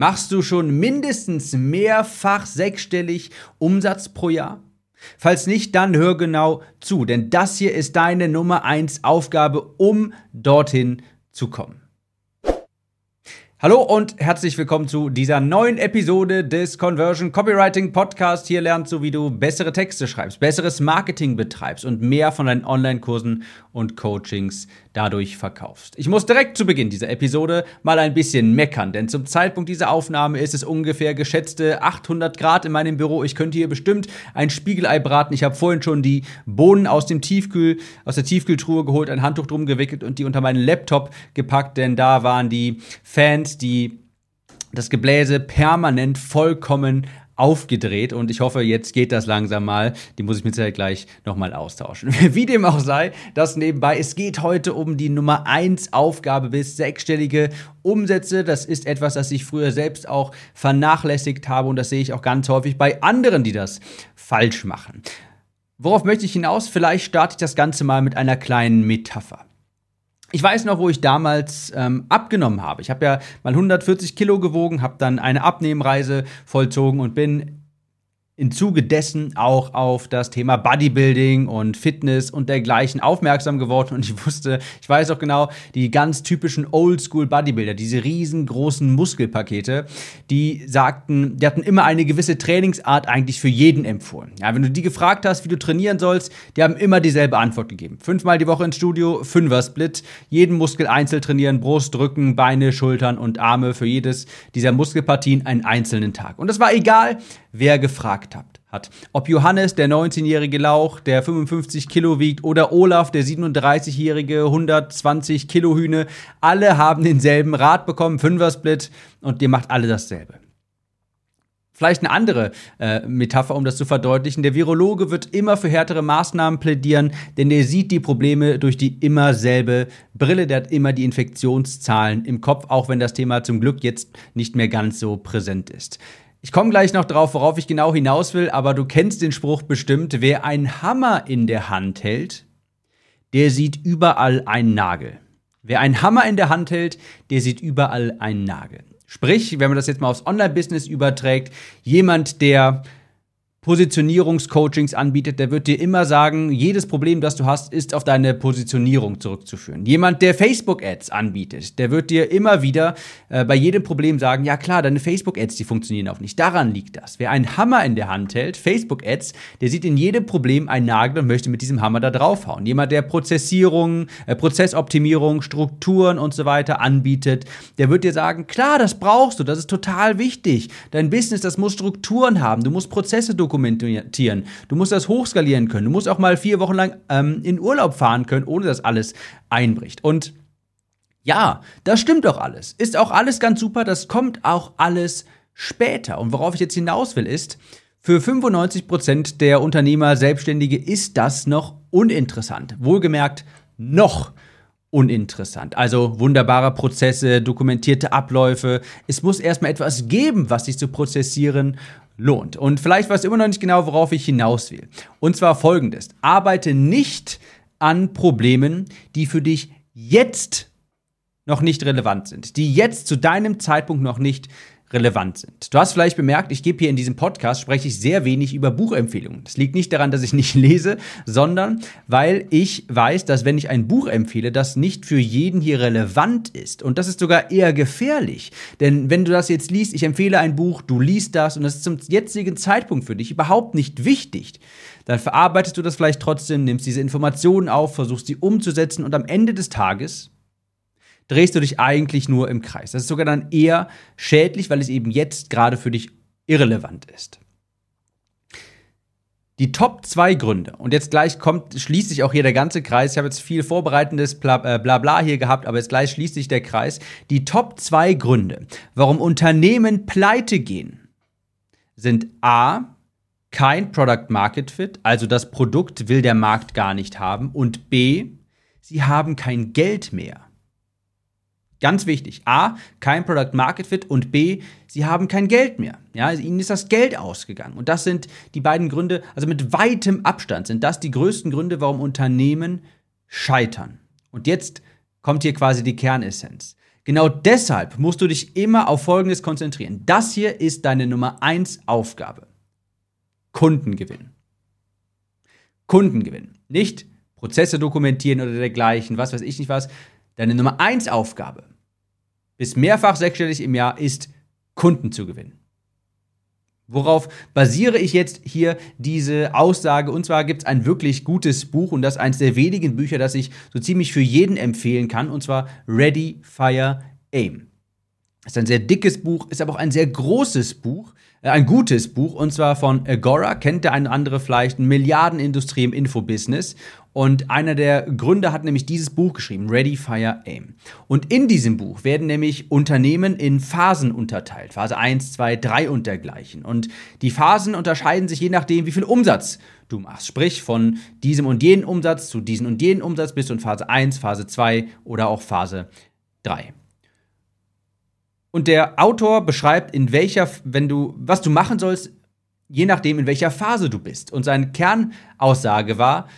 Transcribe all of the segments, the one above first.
Machst du schon mindestens mehrfach sechsstellig Umsatz pro Jahr? Falls nicht, dann hör genau zu, denn das hier ist deine Nummer 1 Aufgabe, um dorthin zu kommen. Hallo und herzlich willkommen zu dieser neuen Episode des Conversion Copywriting Podcast. Hier lernst du, wie du bessere Texte schreibst, besseres Marketing betreibst und mehr von deinen Online-Kursen und Coachings dadurch verkaufst. Ich muss direkt zu Beginn dieser Episode mal ein bisschen meckern, denn zum Zeitpunkt dieser Aufnahme ist es ungefähr geschätzte 800 Grad in meinem Büro. Ich könnte hier bestimmt ein Spiegelei braten. Ich habe vorhin schon die Bohnen aus dem Tiefkühl, aus der Tiefkühltruhe geholt, ein Handtuch drum gewickelt und die unter meinen Laptop gepackt, denn da waren die Fans, die das Gebläse permanent vollkommen aufgedreht und ich hoffe, jetzt geht das langsam mal. Die muss ich mit Sicherheit gleich nochmal austauschen. Wie dem auch sei, das nebenbei. Es geht heute um die Nummer 1 Aufgabe bis sechsstellige Umsätze. Das ist etwas, das ich früher selbst auch vernachlässigt habe und das sehe ich auch ganz häufig bei anderen, die das falsch machen. Worauf möchte ich hinaus? Vielleicht starte ich das Ganze mal mit einer kleinen Metapher. Ich weiß noch, wo ich damals ähm, abgenommen habe. Ich habe ja mal 140 Kilo gewogen, habe dann eine Abnehmreise vollzogen und bin im Zuge dessen auch auf das Thema Bodybuilding und Fitness und dergleichen aufmerksam geworden und ich wusste, ich weiß auch genau, die ganz typischen Oldschool Bodybuilder, diese riesengroßen Muskelpakete, die sagten, die hatten immer eine gewisse Trainingsart eigentlich für jeden empfohlen. Ja, wenn du die gefragt hast, wie du trainieren sollst, die haben immer dieselbe Antwort gegeben. Fünfmal die Woche ins Studio, Fünfer-Split, jeden Muskel einzeln trainieren, Brust, Rücken, Beine, Schultern und Arme, für jedes dieser Muskelpartien einen einzelnen Tag. Und das war egal, wer gefragt hat. Ob Johannes, der 19-jährige Lauch, der 55 Kilo wiegt, oder Olaf, der 37-jährige 120 Kilo Hühne, alle haben denselben Rat bekommen, Fünfer-Split, und ihr macht alle dasselbe. Vielleicht eine andere äh, Metapher, um das zu verdeutlichen. Der Virologe wird immer für härtere Maßnahmen plädieren, denn er sieht die Probleme durch die immer selbe Brille. Der hat immer die Infektionszahlen im Kopf, auch wenn das Thema zum Glück jetzt nicht mehr ganz so präsent ist. Ich komme gleich noch drauf, worauf ich genau hinaus will, aber du kennst den Spruch bestimmt, wer einen Hammer in der Hand hält, der sieht überall einen Nagel. Wer einen Hammer in der Hand hält, der sieht überall einen Nagel. Sprich, wenn man das jetzt mal aufs Online-Business überträgt, jemand, der Positionierungscoachings anbietet, der wird dir immer sagen, jedes Problem, das du hast, ist auf deine Positionierung zurückzuführen. Jemand, der Facebook-Ads anbietet, der wird dir immer wieder äh, bei jedem Problem sagen, ja klar, deine Facebook-Ads, die funktionieren auch nicht. Daran liegt das. Wer einen Hammer in der Hand hält, Facebook-Ads, der sieht in jedem Problem einen Nagel und möchte mit diesem Hammer da draufhauen. Jemand, der Prozessierung, äh, Prozessoptimierung, Strukturen und so weiter anbietet, der wird dir sagen, klar, das brauchst du, das ist total wichtig. Dein Business, das muss Strukturen haben, du musst Prozesse dokumentieren dokumentieren. Du musst das hochskalieren können. Du musst auch mal vier Wochen lang ähm, in Urlaub fahren können, ohne dass alles einbricht. Und ja, das stimmt doch alles. Ist auch alles ganz super. Das kommt auch alles später. Und worauf ich jetzt hinaus will, ist, für 95 Prozent der Unternehmer, Selbstständige ist das noch uninteressant. Wohlgemerkt, noch uninteressant. Also wunderbare Prozesse, dokumentierte Abläufe. Es muss erstmal etwas geben, was sich zu prozessieren lohnt. Und vielleicht weißt du immer noch nicht genau, worauf ich hinaus will. Und zwar folgendes. Arbeite nicht an Problemen, die für dich jetzt noch nicht relevant sind, die jetzt zu deinem Zeitpunkt noch nicht relevant sind. Du hast vielleicht bemerkt, ich gebe hier in diesem Podcast, spreche ich sehr wenig über Buchempfehlungen. Das liegt nicht daran, dass ich nicht lese, sondern weil ich weiß, dass wenn ich ein Buch empfehle, das nicht für jeden hier relevant ist. Und das ist sogar eher gefährlich. Denn wenn du das jetzt liest, ich empfehle ein Buch, du liest das und das ist zum jetzigen Zeitpunkt für dich überhaupt nicht wichtig, dann verarbeitest du das vielleicht trotzdem, nimmst diese Informationen auf, versuchst sie umzusetzen und am Ende des Tages drehst du dich eigentlich nur im Kreis. Das ist sogar dann eher schädlich, weil es eben jetzt gerade für dich irrelevant ist. Die Top zwei Gründe, und jetzt gleich kommt, schließt sich auch hier der ganze Kreis. Ich habe jetzt viel vorbereitendes Blabla äh, bla hier gehabt, aber jetzt gleich schließt sich der Kreis. Die Top zwei Gründe, warum Unternehmen pleite gehen, sind A, kein Product Market Fit, also das Produkt will der Markt gar nicht haben, und B, sie haben kein Geld mehr. Ganz wichtig. A, kein Product Market Fit und B, sie haben kein Geld mehr. Ja, ihnen ist das Geld ausgegangen. Und das sind die beiden Gründe, also mit weitem Abstand sind das die größten Gründe, warum Unternehmen scheitern. Und jetzt kommt hier quasi die Kernessenz. Genau deshalb musst du dich immer auf Folgendes konzentrieren. Das hier ist deine Nummer 1 Aufgabe. Kundengewinn. Kundengewinn. Nicht Prozesse dokumentieren oder dergleichen, was weiß ich nicht was. Deine Nummer 1 Aufgabe bis mehrfach sechsstellig im Jahr ist Kunden zu gewinnen. Worauf basiere ich jetzt hier diese Aussage? Und zwar gibt es ein wirklich gutes Buch und das eines der wenigen Bücher, das ich so ziemlich für jeden empfehlen kann, und zwar Ready, Fire, Aim. Ist ein sehr dickes Buch, ist aber auch ein sehr großes Buch, äh, ein gutes Buch, und zwar von Agora, kennt der eine oder andere vielleicht, Milliardenindustrie im Infobusiness. Und einer der Gründer hat nämlich dieses Buch geschrieben, Ready, Fire, Aim. Und in diesem Buch werden nämlich Unternehmen in Phasen unterteilt. Phase 1, 2, 3 und dergleichen. Und die Phasen unterscheiden sich je nachdem, wie viel Umsatz du machst. Sprich, von diesem und jenem Umsatz zu diesem und jenem Umsatz bist du in Phase 1, Phase 2 oder auch Phase 3. Und der Autor beschreibt, in welcher, wenn du, was du machen sollst, je nachdem, in welcher Phase du bist. Und seine Kernaussage war,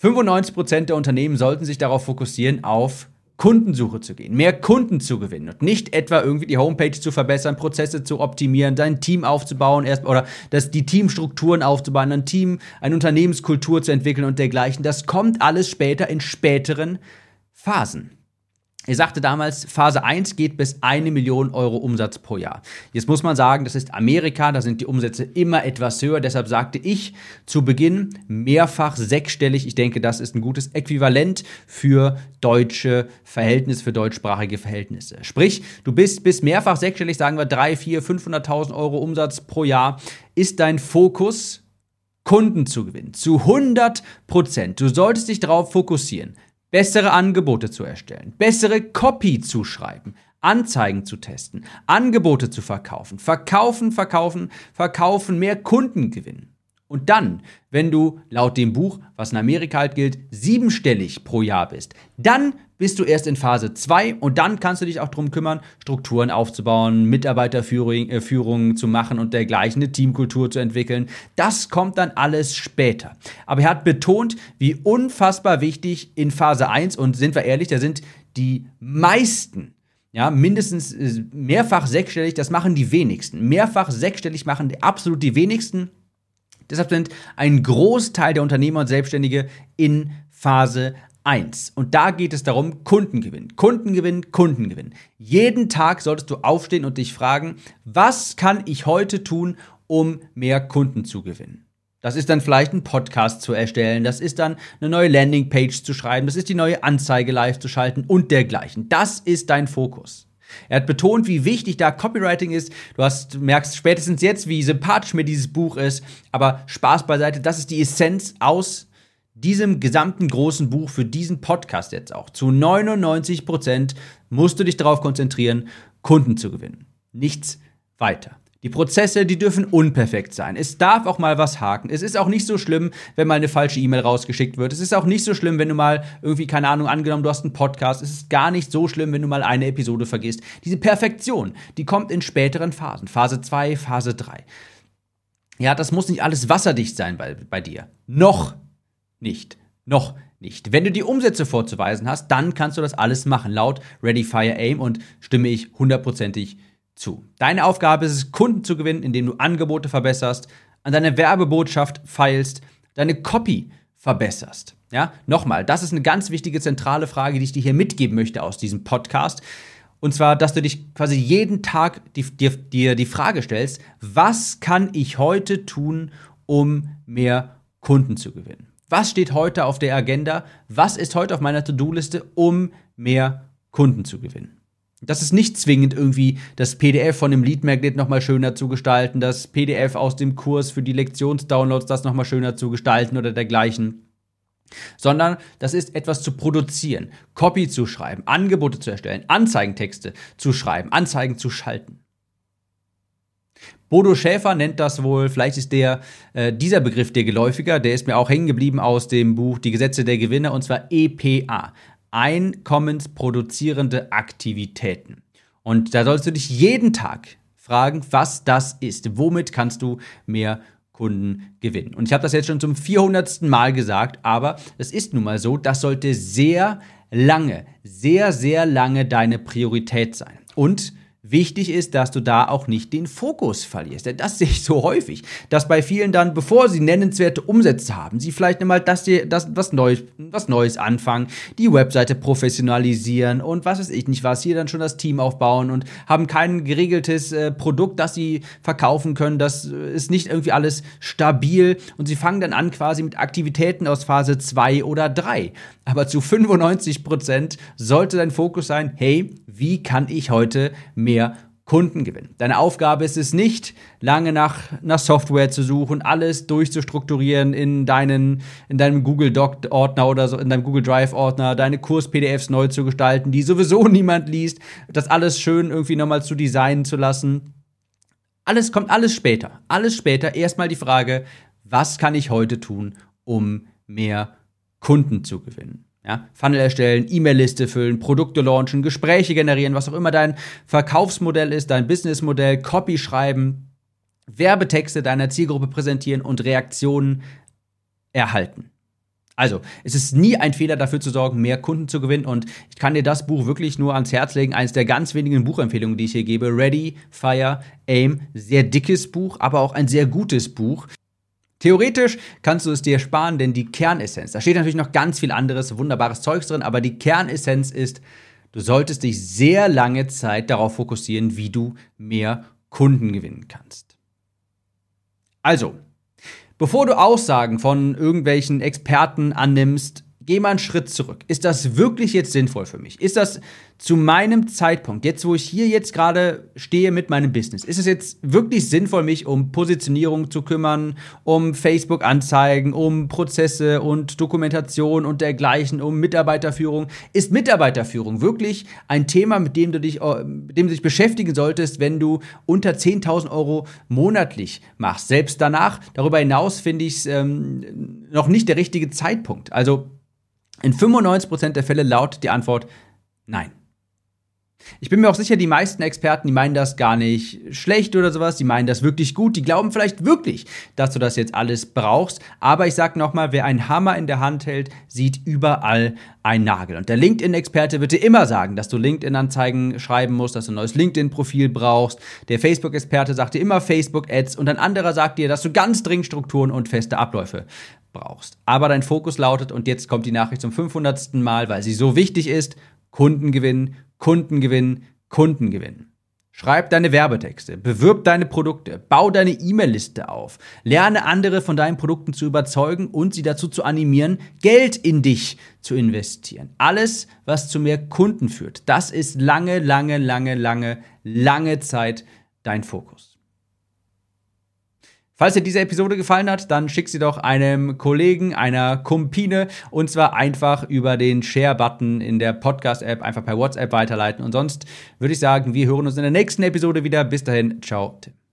95% der Unternehmen sollten sich darauf fokussieren, auf Kundensuche zu gehen, mehr Kunden zu gewinnen und nicht etwa irgendwie die Homepage zu verbessern, Prozesse zu optimieren, dein Team aufzubauen erst oder das, die Teamstrukturen aufzubauen, ein Team, eine Unternehmenskultur zu entwickeln und dergleichen. Das kommt alles später in späteren Phasen. Er sagte damals, Phase 1 geht bis eine Million Euro Umsatz pro Jahr. Jetzt muss man sagen, das ist Amerika, da sind die Umsätze immer etwas höher. Deshalb sagte ich zu Beginn mehrfach sechsstellig. Ich denke, das ist ein gutes Äquivalent für deutsche Verhältnisse, für deutschsprachige Verhältnisse. Sprich, du bist bis mehrfach sechsstellig, sagen wir 3, 4, 500.000 Euro Umsatz pro Jahr, ist dein Fokus Kunden zu gewinnen. Zu 100 Prozent. Du solltest dich darauf fokussieren bessere Angebote zu erstellen, bessere Copy zu schreiben, Anzeigen zu testen, Angebote zu verkaufen, verkaufen, verkaufen, verkaufen, mehr Kunden gewinnen. Und dann, wenn du laut dem Buch, was in Amerika halt gilt, siebenstellig pro Jahr bist, dann bist du erst in Phase 2 und dann kannst du dich auch darum kümmern, Strukturen aufzubauen, Mitarbeiterführung äh, zu machen und dergleichen, eine Teamkultur zu entwickeln. Das kommt dann alles später. Aber er hat betont, wie unfassbar wichtig in Phase 1, und sind wir ehrlich, da sind die meisten ja, mindestens äh, mehrfach sechsstellig, das machen die wenigsten. Mehrfach sechsstellig machen absolut die wenigsten. Deshalb sind ein Großteil der Unternehmer und Selbstständige in Phase 1. Und da geht es darum, Kundengewinn, Kundengewinn, Kundengewinn. Jeden Tag solltest du aufstehen und dich fragen, was kann ich heute tun, um mehr Kunden zu gewinnen? Das ist dann vielleicht ein Podcast zu erstellen, das ist dann eine neue Landingpage zu schreiben, das ist die neue Anzeige live zu schalten und dergleichen. Das ist dein Fokus. Er hat betont, wie wichtig da Copywriting ist. Du hast, merkst spätestens jetzt, wie sympathisch mir dieses Buch ist. Aber Spaß beiseite, das ist die Essenz aus diesem gesamten großen Buch für diesen Podcast jetzt auch. Zu 99 Prozent musst du dich darauf konzentrieren, Kunden zu gewinnen. Nichts weiter. Die Prozesse, die dürfen unperfekt sein. Es darf auch mal was haken. Es ist auch nicht so schlimm, wenn mal eine falsche E-Mail rausgeschickt wird. Es ist auch nicht so schlimm, wenn du mal irgendwie, keine Ahnung, angenommen, du hast einen Podcast. Es ist gar nicht so schlimm, wenn du mal eine Episode vergisst. Diese Perfektion, die kommt in späteren Phasen. Phase 2, Phase 3. Ja, das muss nicht alles wasserdicht sein bei, bei dir. Noch nicht. Noch nicht. Wenn du die Umsätze vorzuweisen hast, dann kannst du das alles machen, laut Ready, Fire, Aim und stimme ich hundertprozentig zu. Deine Aufgabe ist es, Kunden zu gewinnen, indem du Angebote verbesserst, an deiner Werbebotschaft feilst, deine Copy verbesserst. Ja, nochmal, das ist eine ganz wichtige zentrale Frage, die ich dir hier mitgeben möchte aus diesem Podcast. Und zwar, dass du dich quasi jeden Tag dir die, die Frage stellst, was kann ich heute tun, um mehr Kunden zu gewinnen? Was steht heute auf der Agenda? Was ist heute auf meiner To-Do-Liste, um mehr Kunden zu gewinnen? Das ist nicht zwingend irgendwie das PDF von dem Lead-Magnet nochmal schöner zu gestalten, das PDF aus dem Kurs für die Lektionsdownloads das nochmal schöner zu gestalten oder dergleichen. Sondern das ist etwas zu produzieren, Copy zu schreiben, Angebote zu erstellen, Anzeigentexte zu schreiben, Anzeigen zu schalten. Bodo Schäfer nennt das wohl, vielleicht ist der, äh, dieser Begriff der geläufiger, der ist mir auch hängen geblieben aus dem Buch Die Gesetze der Gewinner und zwar EPA. Einkommensproduzierende Aktivitäten. Und da sollst du dich jeden Tag fragen, was das ist. Womit kannst du mehr Kunden gewinnen? Und ich habe das jetzt schon zum 400. Mal gesagt, aber es ist nun mal so, das sollte sehr lange, sehr, sehr lange deine Priorität sein. Und Wichtig ist, dass du da auch nicht den Fokus verlierst. Denn das sehe ich so häufig, dass bei vielen dann, bevor sie nennenswerte Umsätze haben, sie vielleicht einmal das, das, was, Neues, was Neues anfangen, die Webseite professionalisieren und was weiß ich nicht was, hier dann schon das Team aufbauen und haben kein geregeltes äh, Produkt, das sie verkaufen können. Das ist nicht irgendwie alles stabil und sie fangen dann an quasi mit Aktivitäten aus Phase 2 oder 3. Aber zu 95 Prozent sollte dein Fokus sein, hey, wie kann ich heute mehr Kunden gewinnen. Deine Aufgabe ist es nicht, lange nach, nach Software zu suchen, alles durchzustrukturieren in, deinen, in deinem Google Doc-Ordner oder so, in deinem Google Drive-Ordner, deine Kurs-PDFs neu zu gestalten, die sowieso niemand liest, das alles schön irgendwie nochmal zu designen zu lassen. Alles kommt alles später. Alles später. Erstmal die Frage, was kann ich heute tun, um mehr Kunden zu gewinnen? Ja, Funnel erstellen, E-Mail-Liste füllen, Produkte launchen, Gespräche generieren, was auch immer dein Verkaufsmodell ist, dein Businessmodell, Copy schreiben, Werbetexte deiner Zielgruppe präsentieren und Reaktionen erhalten. Also, es ist nie ein Fehler dafür zu sorgen, mehr Kunden zu gewinnen. Und ich kann dir das Buch wirklich nur ans Herz legen. Eines der ganz wenigen Buchempfehlungen, die ich hier gebe. Ready, Fire, Aim. Sehr dickes Buch, aber auch ein sehr gutes Buch. Theoretisch kannst du es dir sparen, denn die Kernessenz, da steht natürlich noch ganz viel anderes, wunderbares Zeugs drin, aber die Kernessenz ist, du solltest dich sehr lange Zeit darauf fokussieren, wie du mehr Kunden gewinnen kannst. Also, bevor du Aussagen von irgendwelchen Experten annimmst, geh mal einen Schritt zurück. Ist das wirklich jetzt sinnvoll für mich? Ist das zu meinem Zeitpunkt, jetzt wo ich hier jetzt gerade stehe mit meinem Business, ist es jetzt wirklich sinnvoll, mich um Positionierung zu kümmern, um Facebook-Anzeigen, um Prozesse und Dokumentation und dergleichen, um Mitarbeiterführung? Ist Mitarbeiterführung wirklich ein Thema, mit dem du dich, äh, mit dem du dich beschäftigen solltest, wenn du unter 10.000 Euro monatlich machst? Selbst danach, darüber hinaus finde ich es ähm, noch nicht der richtige Zeitpunkt. Also in 95% der Fälle lautet die Antwort nein. Ich bin mir auch sicher, die meisten Experten, die meinen das gar nicht schlecht oder sowas, die meinen das wirklich gut, die glauben vielleicht wirklich, dass du das jetzt alles brauchst. Aber ich sag nochmal, wer einen Hammer in der Hand hält, sieht überall einen Nagel. Und der LinkedIn-Experte wird dir immer sagen, dass du LinkedIn-Anzeigen schreiben musst, dass du ein neues LinkedIn-Profil brauchst. Der Facebook-Experte sagt dir immer Facebook-Ads und ein anderer sagt dir, dass du ganz dringend Strukturen und feste Abläufe brauchst. Aber dein Fokus lautet, und jetzt kommt die Nachricht zum 500. Mal, weil sie so wichtig ist, Kunden gewinnen, Kunden gewinnen, Kunden gewinnen. Schreib deine Werbetexte, bewirb deine Produkte, bau deine E-Mail-Liste auf, lerne andere von deinen Produkten zu überzeugen und sie dazu zu animieren, Geld in dich zu investieren. Alles, was zu mehr Kunden führt, das ist lange, lange, lange, lange, lange Zeit dein Fokus. Falls dir diese Episode gefallen hat, dann schick sie doch einem Kollegen, einer Kumpine und zwar einfach über den Share-Button in der Podcast-App, einfach per WhatsApp weiterleiten. Und sonst würde ich sagen, wir hören uns in der nächsten Episode wieder. Bis dahin, ciao, Tim.